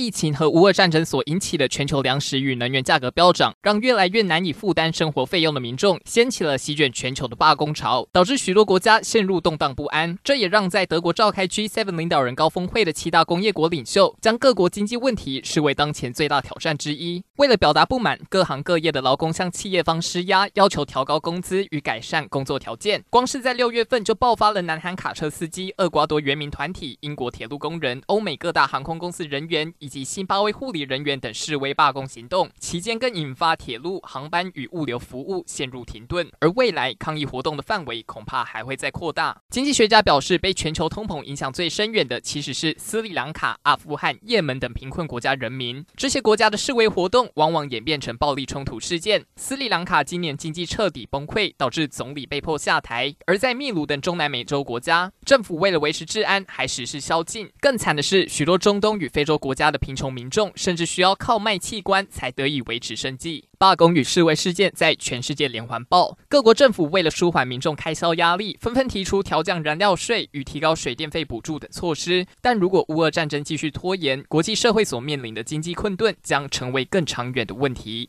疫情和乌俄战争所引起的全球粮食与能源价格飙涨，让越来越难以负担生活费用的民众掀起了席卷全球的罢工潮，导致许多国家陷入动荡不安。这也让在德国召开 G7 领导人高峰会的七大工业国领袖将各国经济问题视为当前最大挑战之一。为了表达不满，各行各业的劳工向企业方施压，要求调高工资与改善工作条件。光是在六月份就爆发了南韩卡车司机、厄瓜多原民团体、英国铁路工人、欧美各大航空公司人员。以及新巴威护理人员等示威罢工行动，期间更引发铁路、航班与物流服务陷入停顿。而未来抗议活动的范围恐怕还会再扩大。经济学家表示，被全球通膨影响最深远的其实是斯里兰卡、阿富汗、也门等贫困国家人民。这些国家的示威活动往往演变成暴力冲突事件。斯里兰卡今年经济彻底崩溃，导致总理被迫下台；而在秘鲁等中南美洲国家，政府为了维持治安，还实施宵禁。更惨的是，许多中东与非洲国家。的贫穷民众甚至需要靠卖器官才得以维持生计。罢工与示威事件在全世界连环爆，各国政府为了舒缓民众开销压力，纷纷提出调降燃料税与提高水电费补助等措施。但如果乌俄战争继续拖延，国际社会所面临的经济困顿将成为更长远的问题。